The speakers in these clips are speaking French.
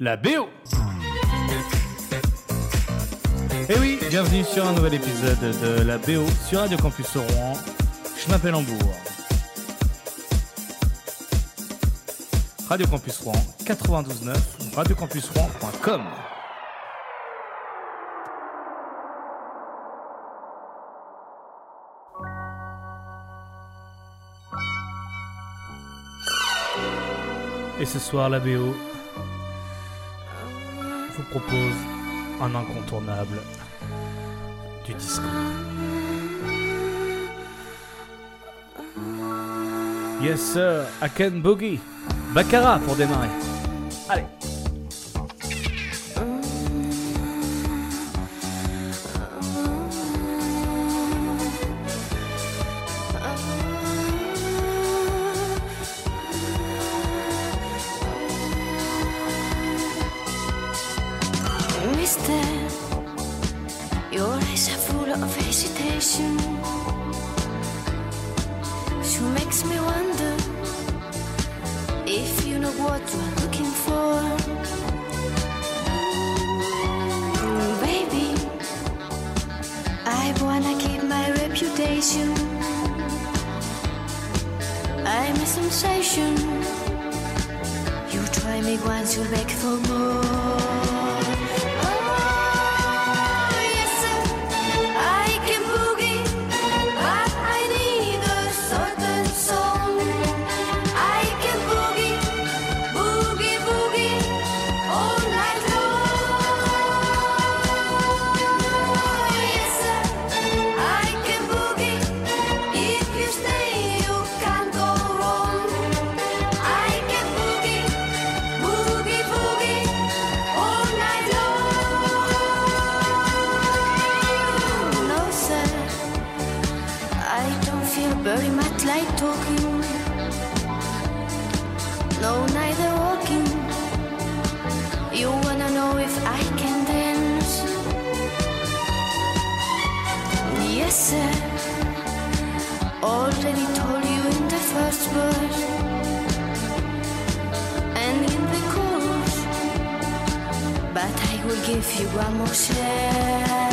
la BO. Et eh oui, bienvenue sur un nouvel épisode de la BO sur Radio Campus Rouen. Je m'appelle Hambourg. Radio Campus Rouen 92.9, radiocampusrouen.com. Et ce soir, la BO, vous propose un incontournable du disco. Yes sir, I can boogie. Baccara pour démarrer. will give you one more chance.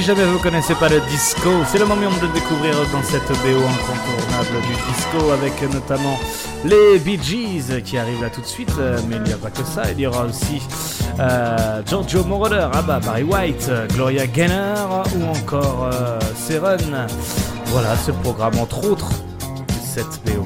si jamais vous connaissez pas le disco, c'est le moment de le découvrir dans cette BO incontournable du disco avec notamment les Bee Gees qui arrivent là tout de suite, euh, mais il n'y a pas que ça, il y aura aussi euh, Giorgio Moroder, Abba, Barry White, Gloria Gaynor ou encore euh, Seren. Voilà ce programme entre autres de cette BO.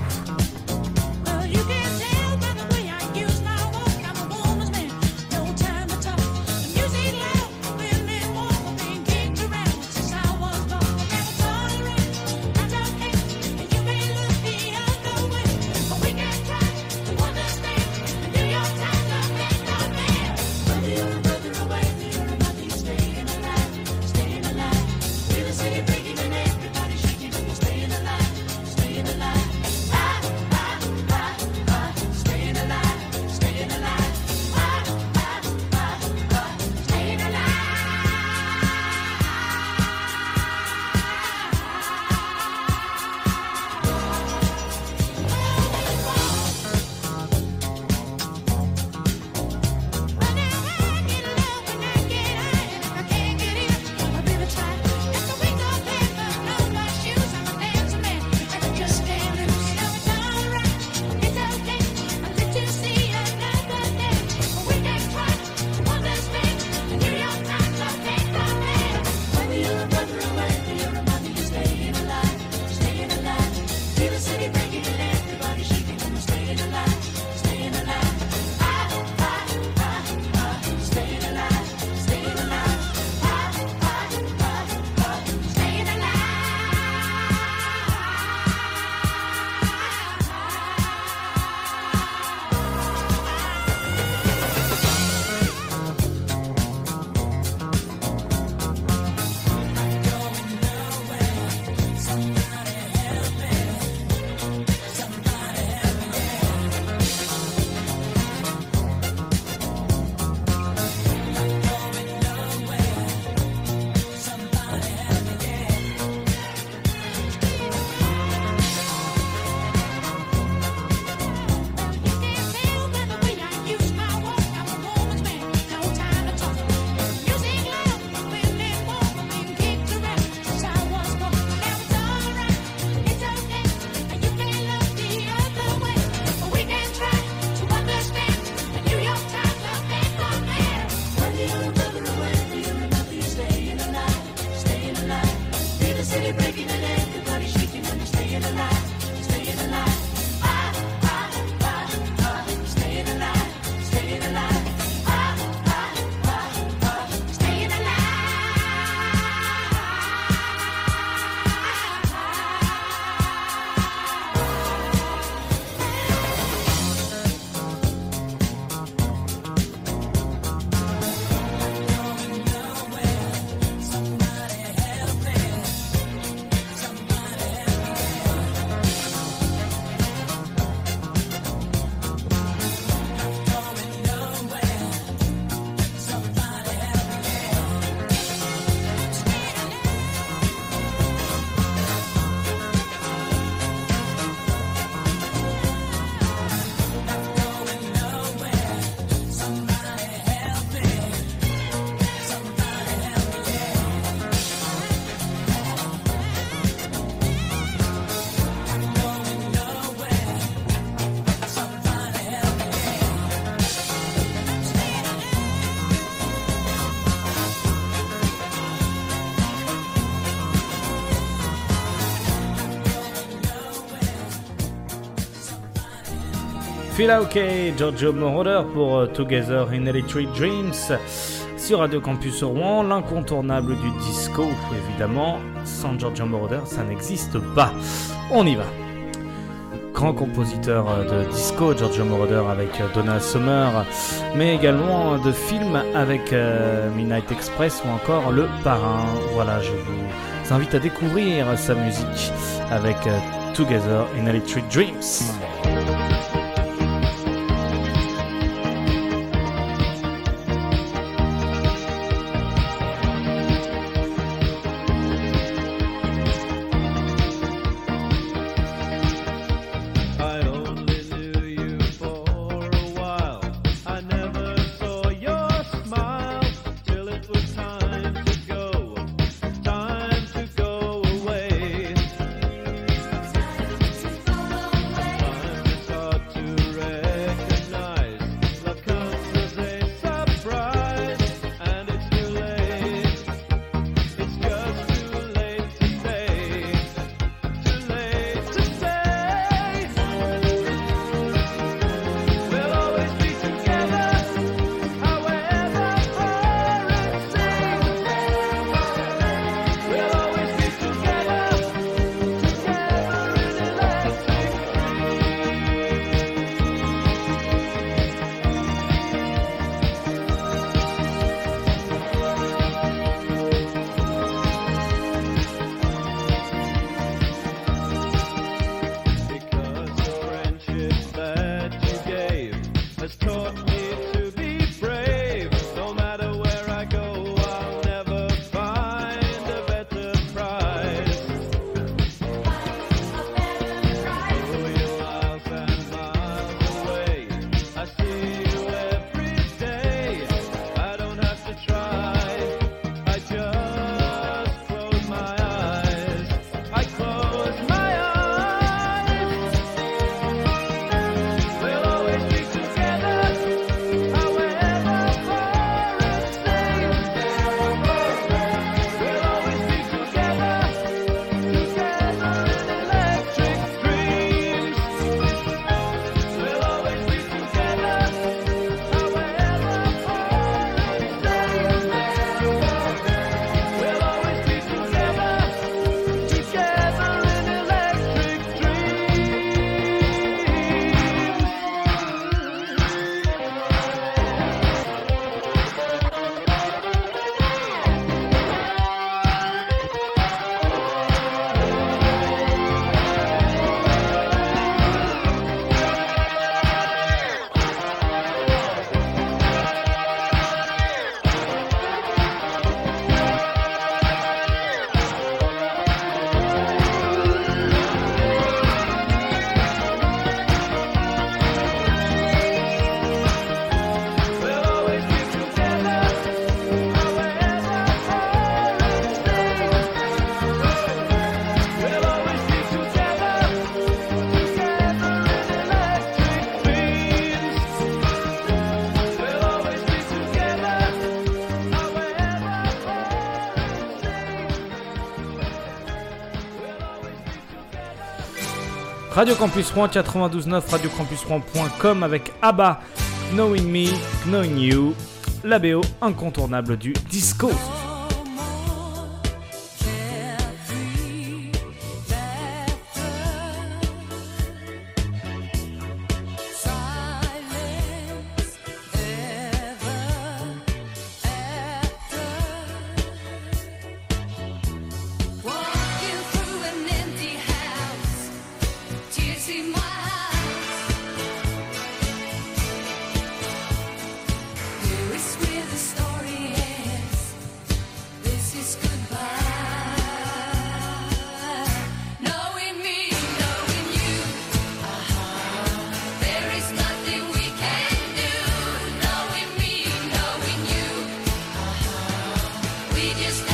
Filauke et Giorgio Moroder pour euh, Together in Electric Dreams sur Radio Campus Rouen, l'incontournable du disco, évidemment. Sans Giorgio Moroder, ça n'existe pas. On y va. Grand compositeur euh, de disco, Giorgio Moroder avec euh, Donna Summer, mais également de films avec Midnight Express ou encore Le Parrain. Voilà, je vous invite à découvrir sa musique avec Together in Electric Dreams. Radio Campus Rouen 92.9, radiocampusrouen.com avec ABBA, Knowing Me, Knowing You, la BO incontournable du disco. we just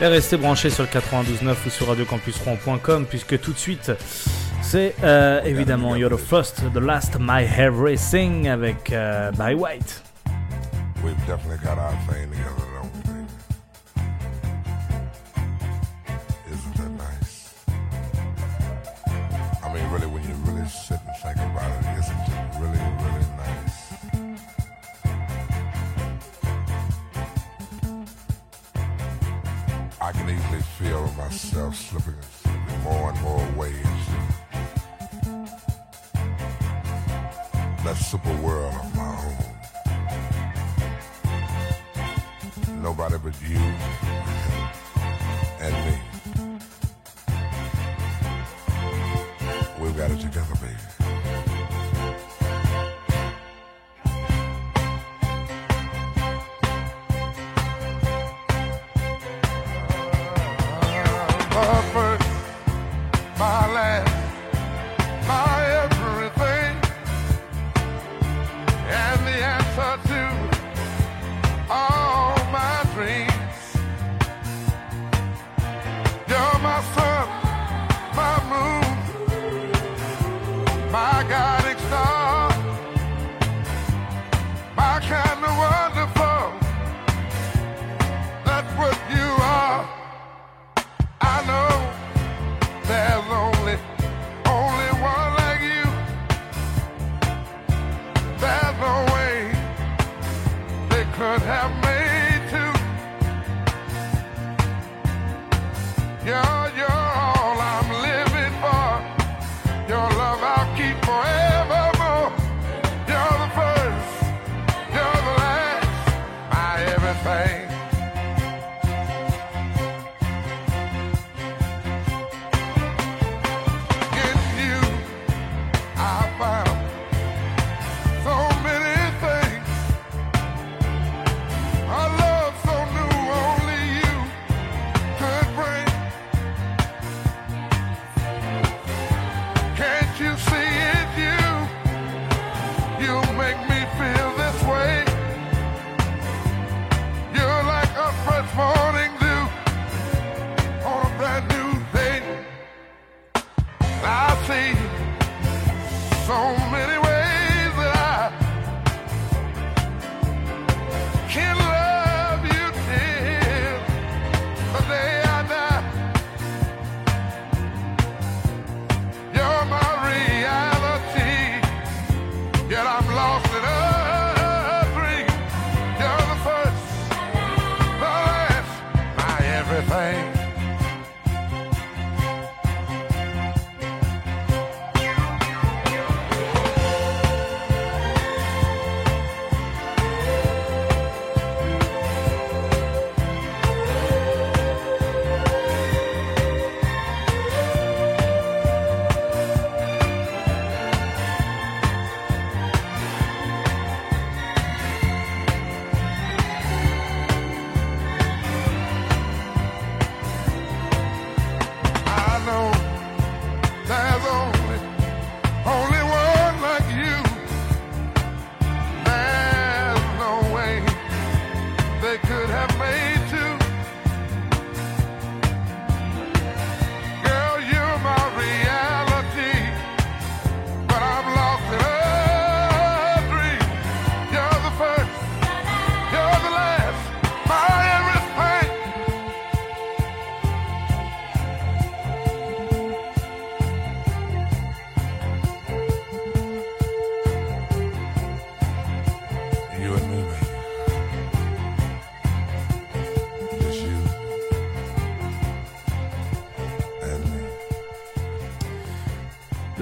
Et restez branchés sur le 92.9 ou sur radiocampus3.com puisque tout de suite, c'est euh, évidemment You're the First, The Last, My Everything avec euh, White.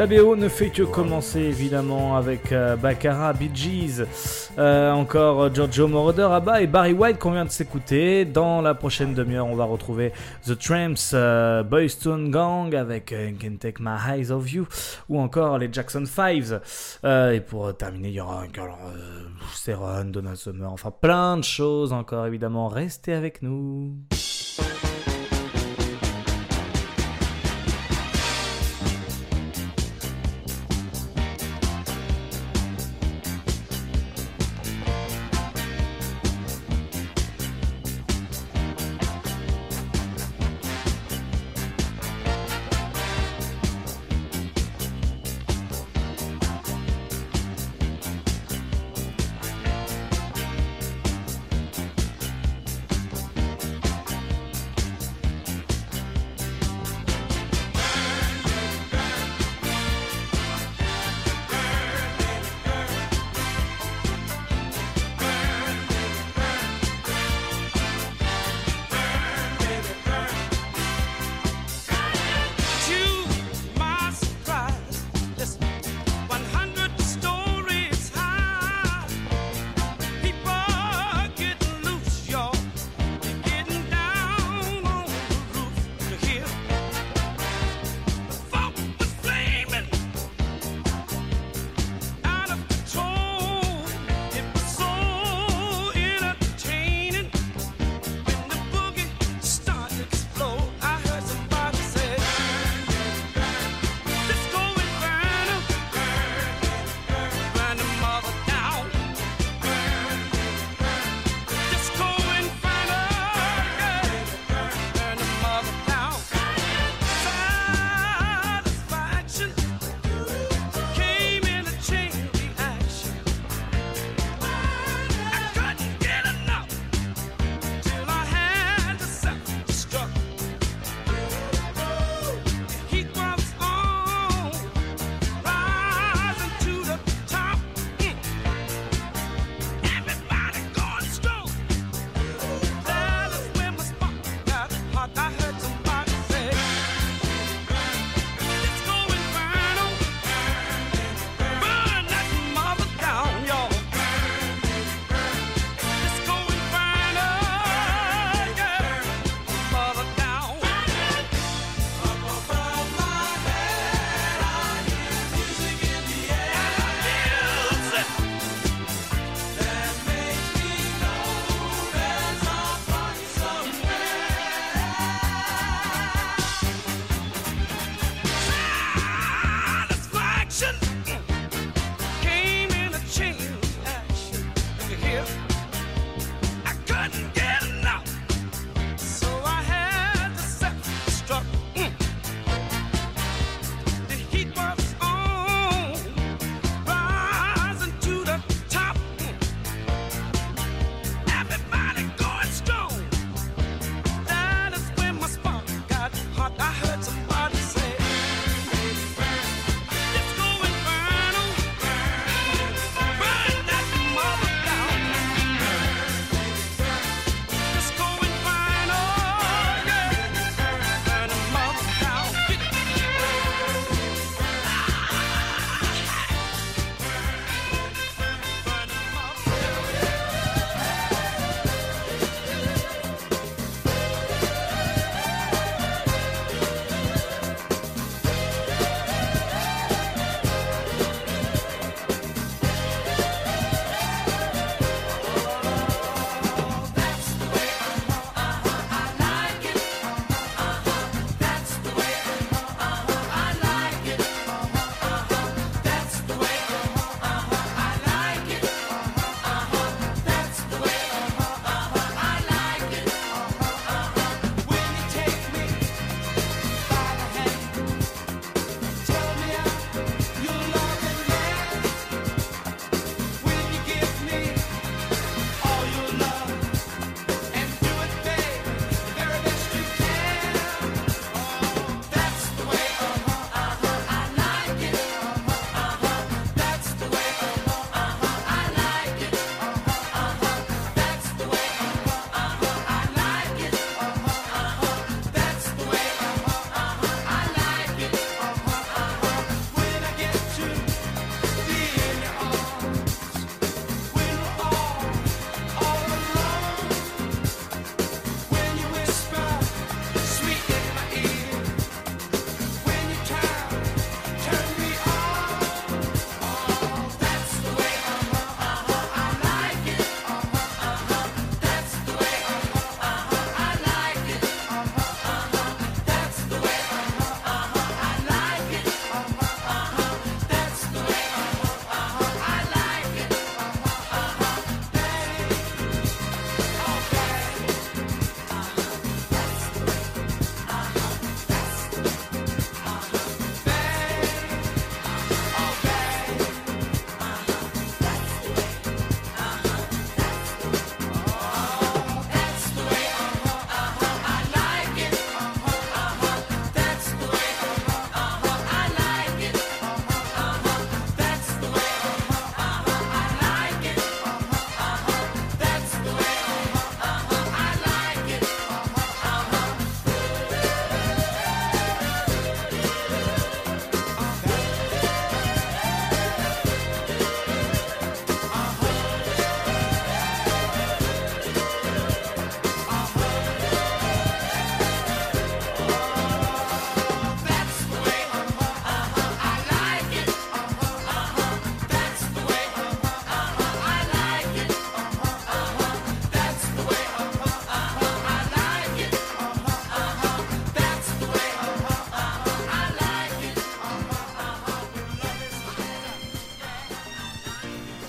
La ne fait que commencer évidemment avec euh, Baccara, Bee Gees, euh, encore euh, Giorgio Moroder, à bas et Barry White qu'on vient de s'écouter. Dans la prochaine demi-heure, on va retrouver The Tramps, euh, Gang avec Can Take My Eyes Off You ou encore les Jackson Fives. et pour terminer, il y aura encore Seron, Donna Summer, enfin plein de choses encore évidemment. Restez avec nous.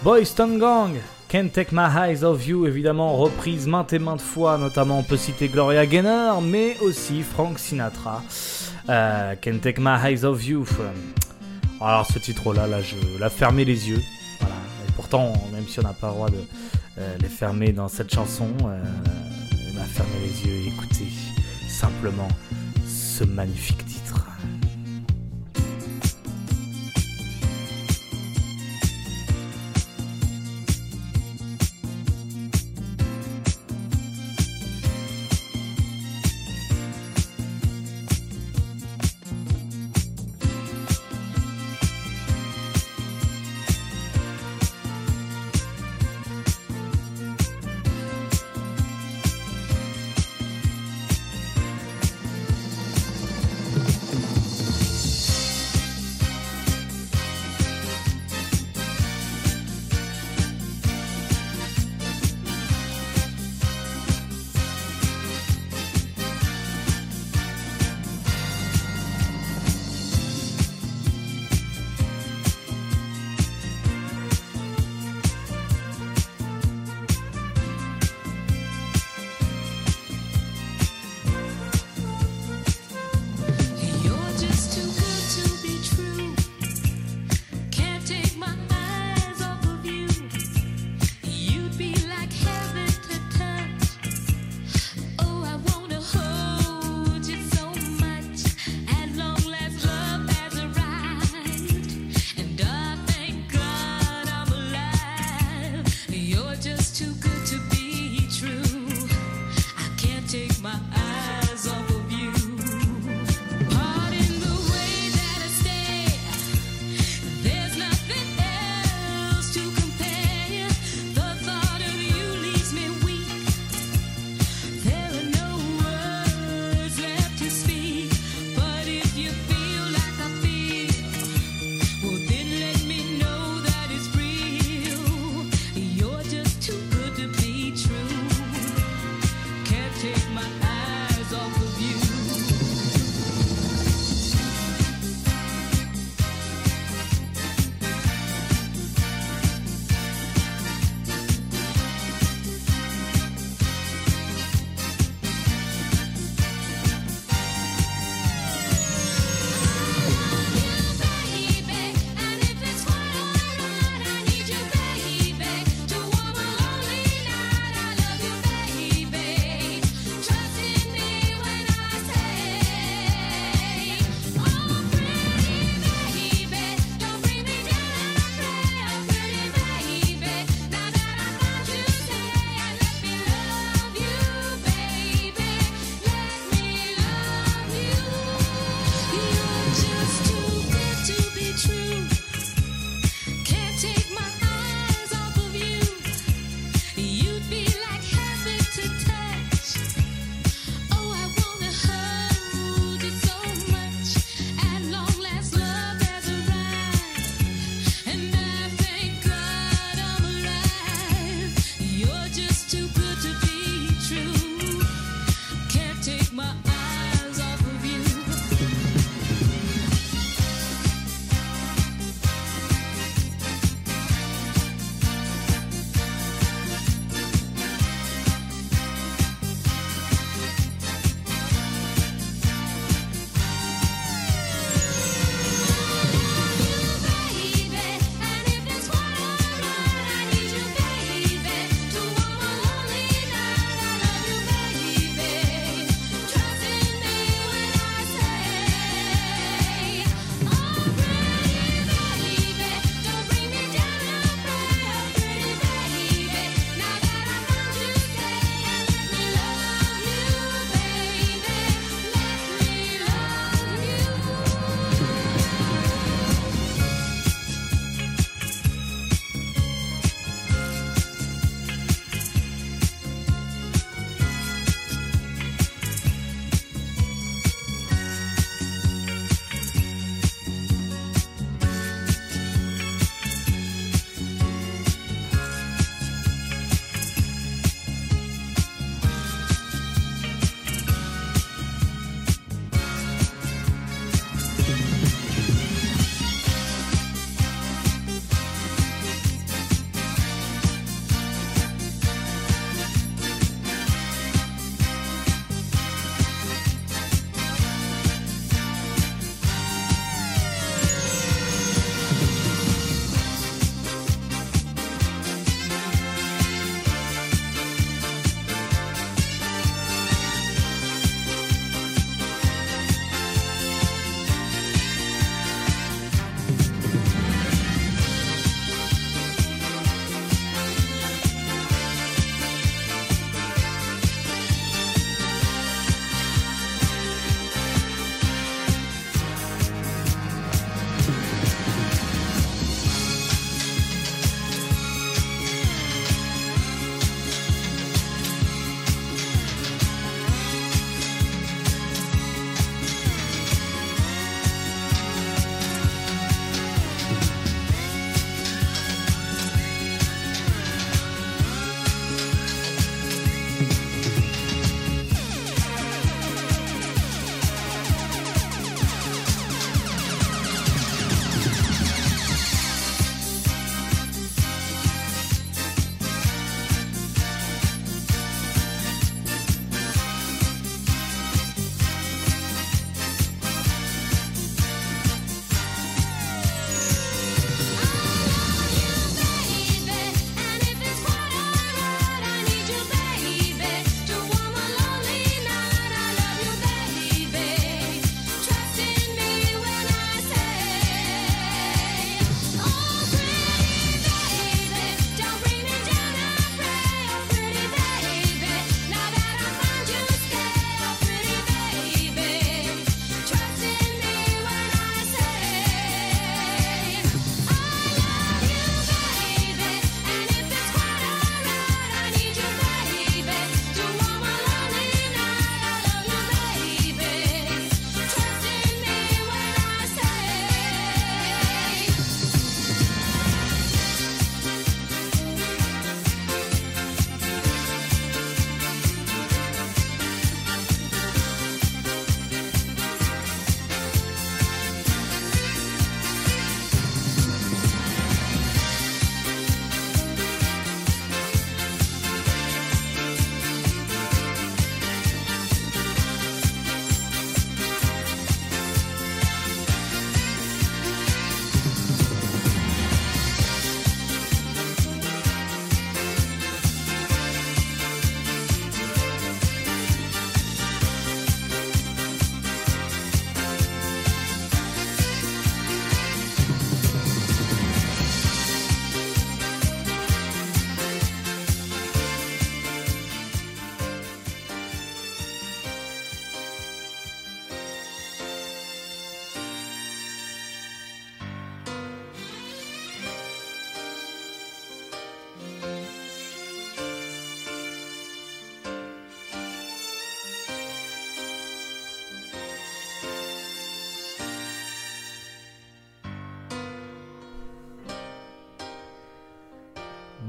Boys Town Gang, Can't Take My Eyes Off You, évidemment reprise maintes et maintes fois, notamment on peut citer Gloria Gaynor, mais aussi Frank Sinatra. Euh, Can't Take My Eyes Off You. Alors ce titre-là, là, je l'ai fermé les yeux. Voilà. Et pourtant, même si on n'a pas le droit de euh, les fermer dans cette chanson, euh, on a fermé les yeux et écouté simplement ce magnifique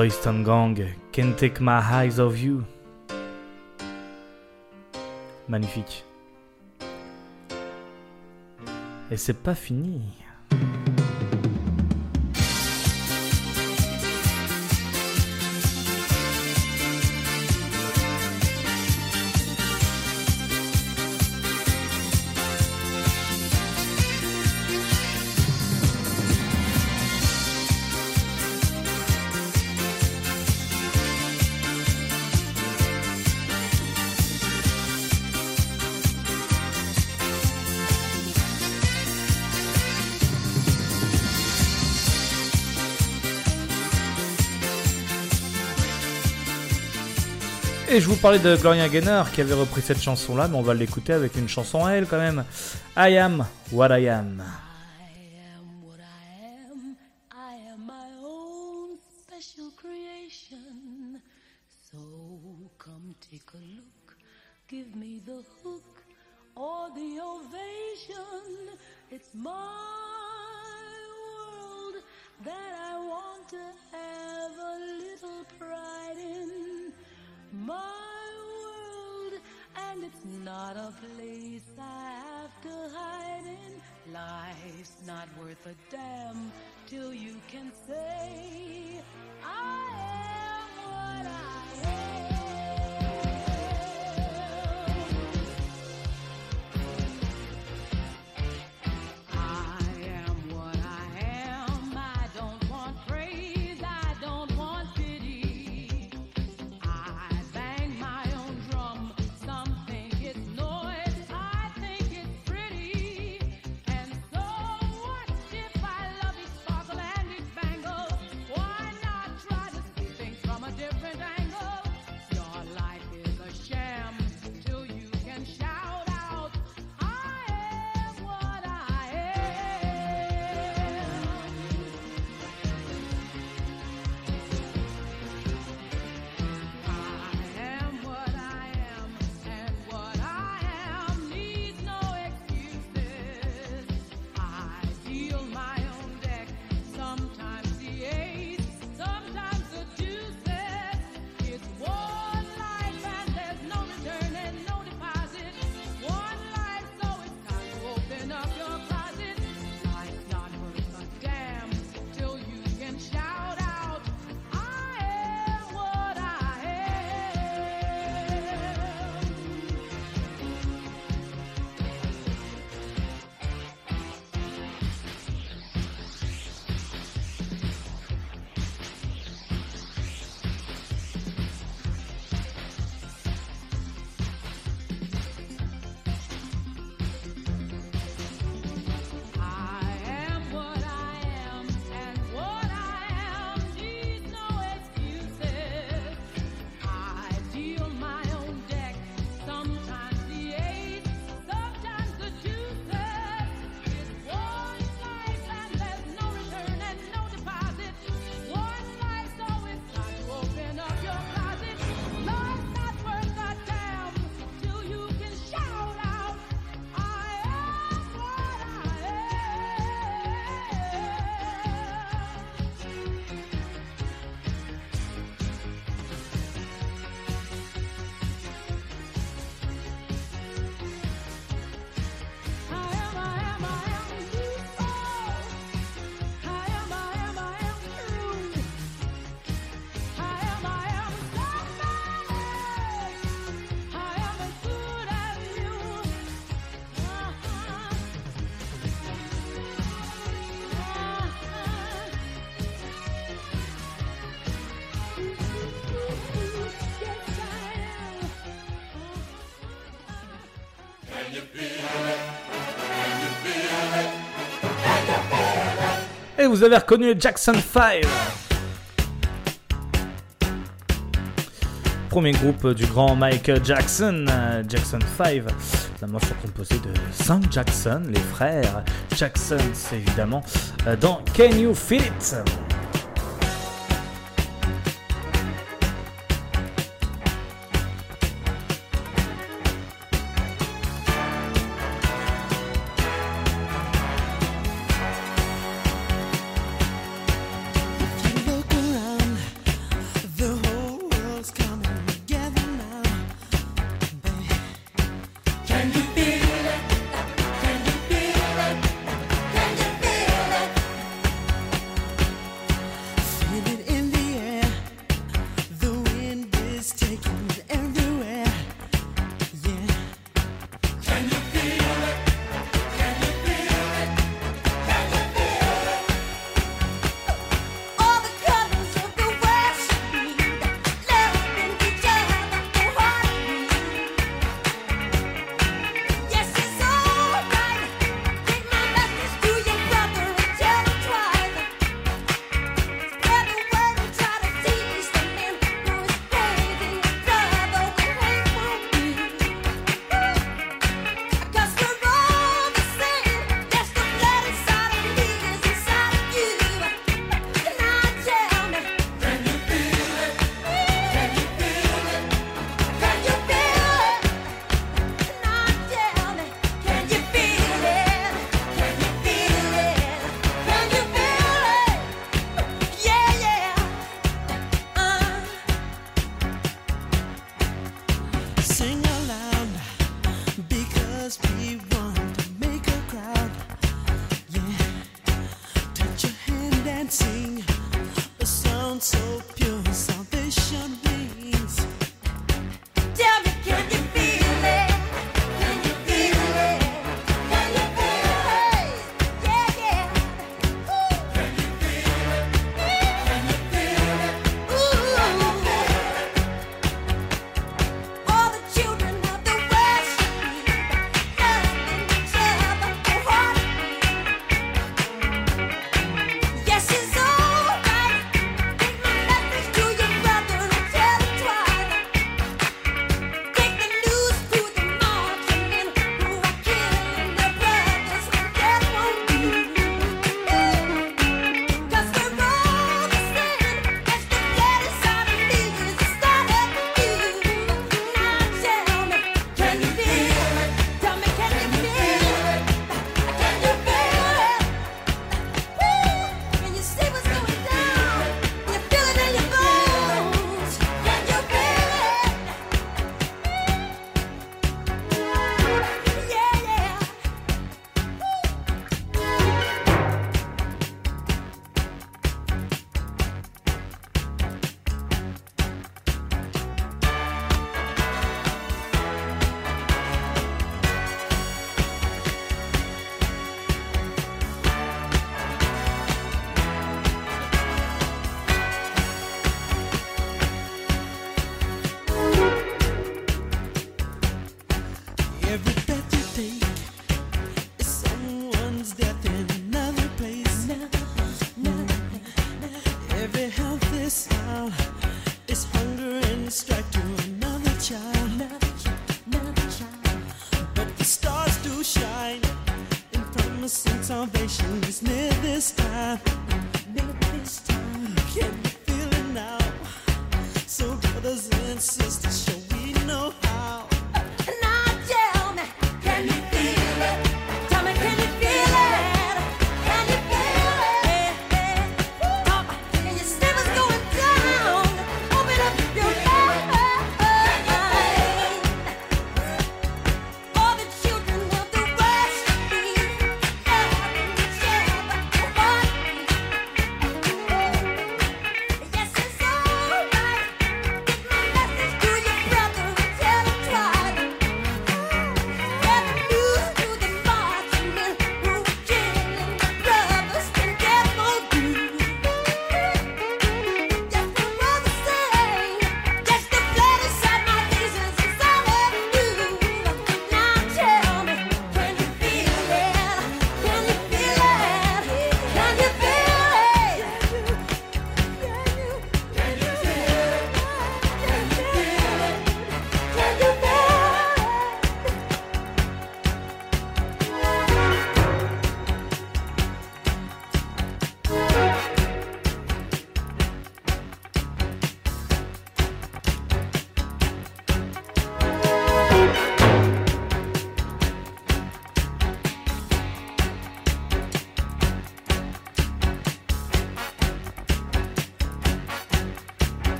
Boys Town Gang, Can't Take My Eyes Off You. Magnifique. Et c'est pas fini. Je vous parlais de Gloria Gaynor qui avait repris cette chanson-là, mais on va l'écouter avec une chanson à elle quand même. I am what I am. Take a look. Give me the hook or the ovation. It's my world that I want to have a little pride in. My world, and it's not a place I have to hide in. Life's not worth a damn till you can say, I am what I Et vous avez reconnu Jackson 5 Premier groupe du grand Michael Jackson, Jackson 5. La morceau composée de 5 Jackson, les frères. Jackson, c'est évidemment, euh, dans Can You Feel It?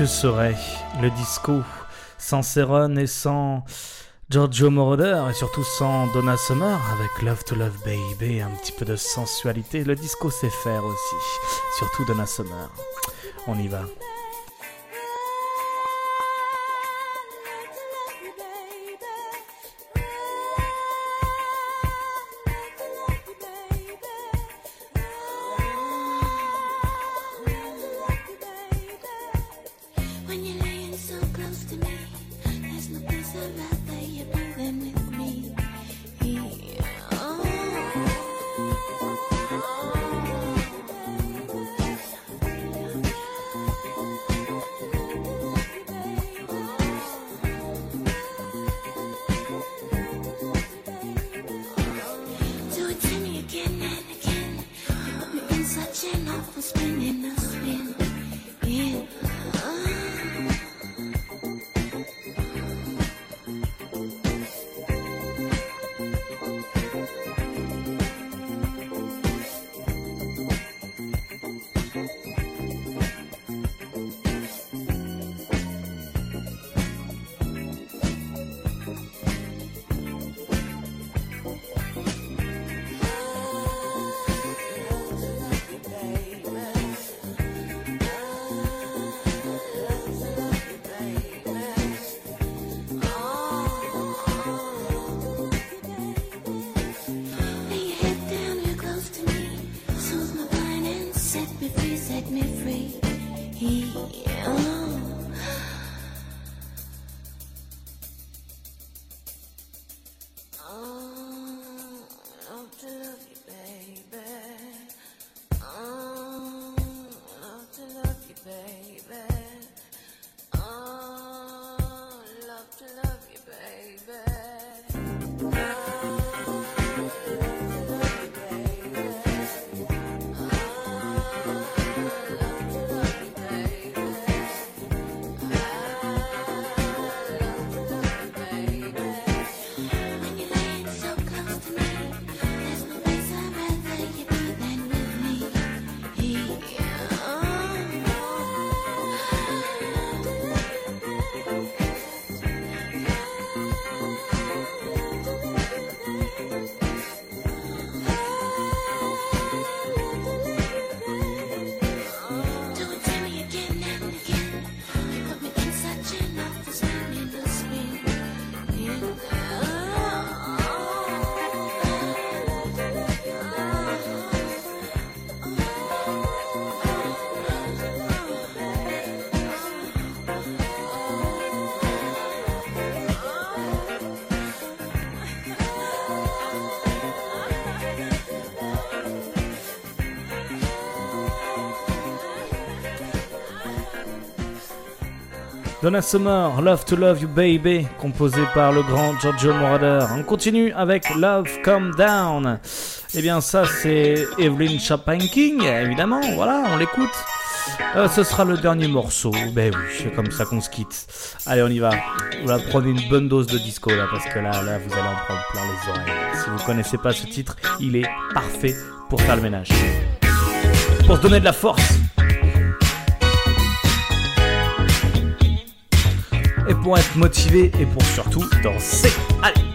Que serait le disco sans Céron et sans Giorgio Moroder et surtout sans Donna Summer avec Love to Love Baby, un petit peu de sensualité. Le disco sait faire aussi, surtout Donna Summer. On y va. Donna Summer, Love to Love You Baby, composé par le grand Giorgio Moroder. On continue avec Love Come Down. Eh bien, ça, c'est Evelyn Chapin-King, évidemment. Voilà, on l'écoute. Euh, ce sera le dernier morceau. Ben oui, c'est comme ça qu'on se quitte. Allez, on y va. Vous va prendre une bonne dose de disco là, parce que là, là, vous allez en prendre plein les oreilles. Si vous connaissez pas ce titre, il est parfait pour faire le ménage. Pour se donner de la force. Et pour être motivé et pour surtout danser. Allez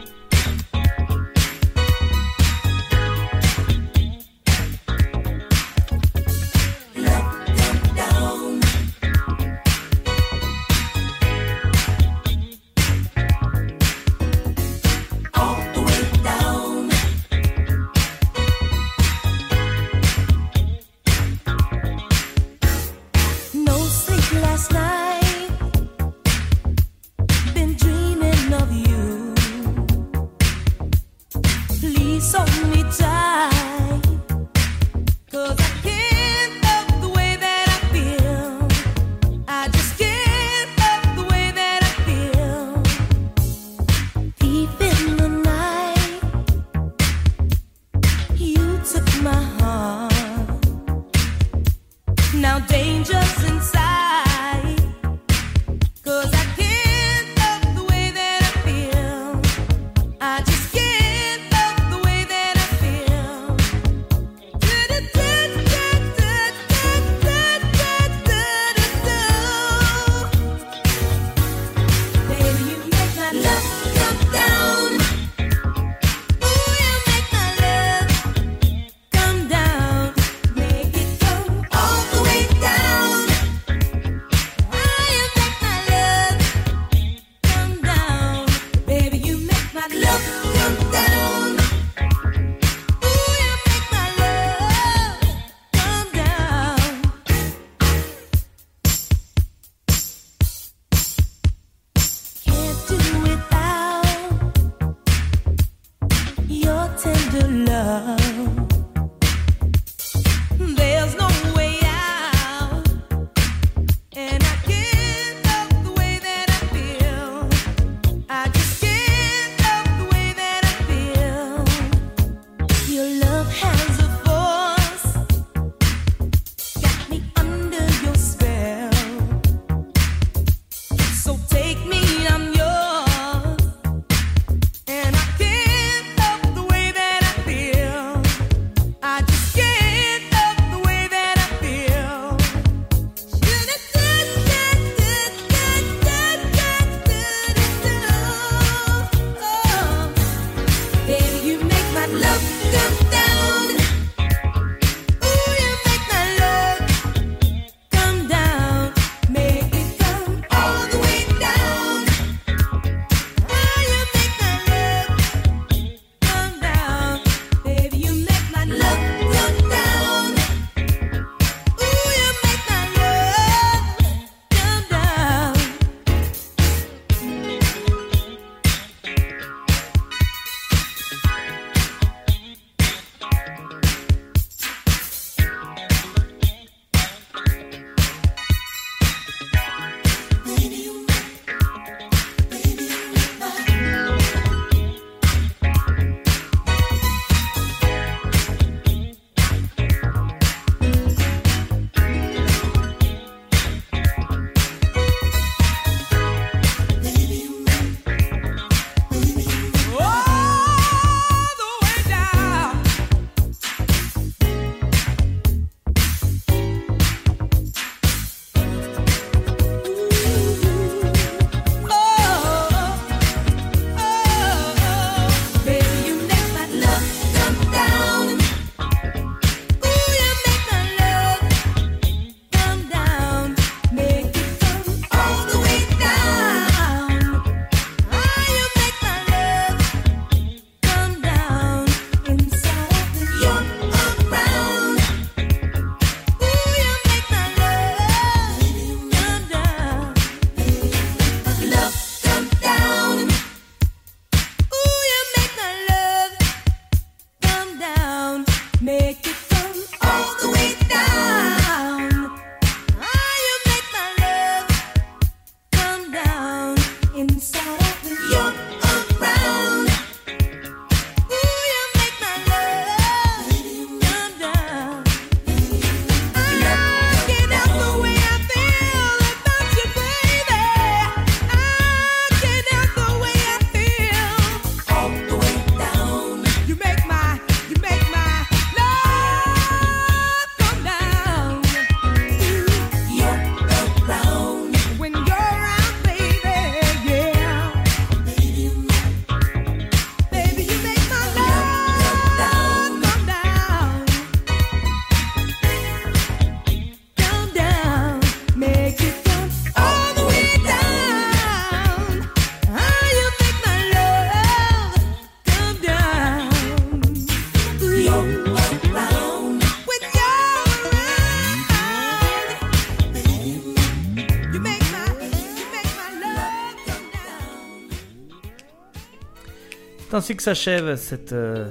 C'est ainsi que s'achève cette euh,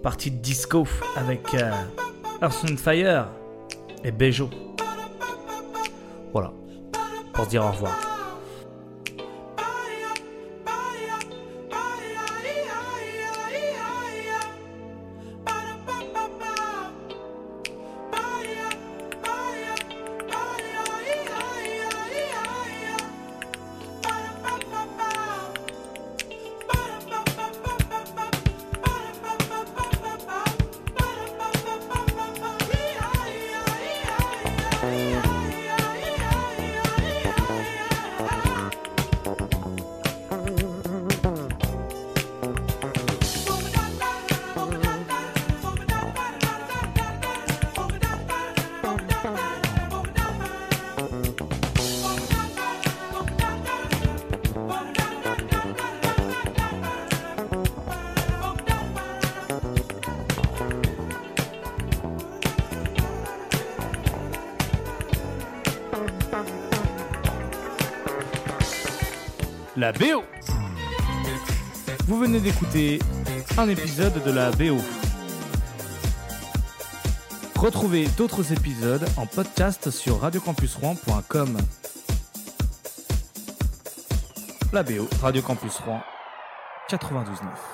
partie de disco avec euh, Earth Fire et Bejo. Voilà, pour se dire au revoir. Écoutez un épisode de la BO. Retrouvez d'autres épisodes en podcast sur radiocampusrouen.com. La BO, Radio Campus Rouen 92.9.